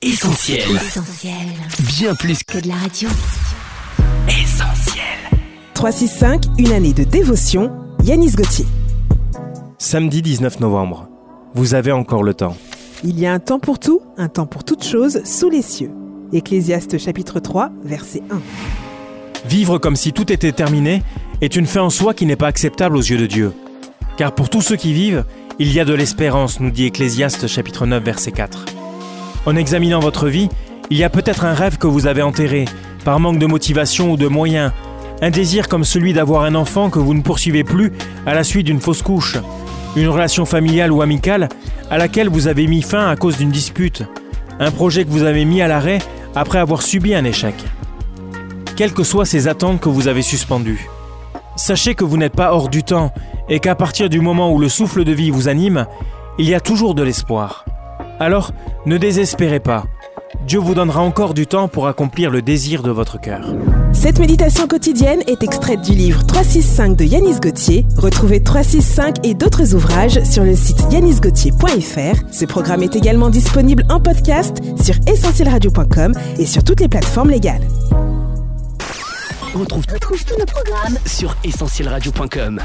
Essentiel. Essentiel. Bien plus Que de la radio. qu'essentiel. 365, une année de dévotion, Yanis Gauthier. Samedi 19 novembre. Vous avez encore le temps. Il y a un temps pour tout, un temps pour toutes choses sous les cieux. Ecclésiaste chapitre 3, verset 1. Vivre comme si tout était terminé est une fin en soi qui n'est pas acceptable aux yeux de Dieu. Car pour tous ceux qui vivent, il y a de l'espérance, nous dit Ecclésiaste chapitre 9 verset 4. En examinant votre vie, il y a peut-être un rêve que vous avez enterré, par manque de motivation ou de moyens, un désir comme celui d'avoir un enfant que vous ne poursuivez plus à la suite d'une fausse couche, une relation familiale ou amicale à laquelle vous avez mis fin à cause d'une dispute, un projet que vous avez mis à l'arrêt après avoir subi un échec. Quelles que soient ces attentes que vous avez suspendues, sachez que vous n'êtes pas hors du temps et qu'à partir du moment où le souffle de vie vous anime, il y a toujours de l'espoir. Alors, ne désespérez pas. Dieu vous donnera encore du temps pour accomplir le désir de votre cœur. Cette méditation quotidienne est extraite du livre 365 de Yanis Gauthier. Retrouvez 365 et d'autres ouvrages sur le site yanisgauthier.fr. Ce programme est également disponible en podcast sur essentielradio.com et sur toutes les plateformes légales. On retrouve, retrouve tous nos programmes sur essentielradio.com.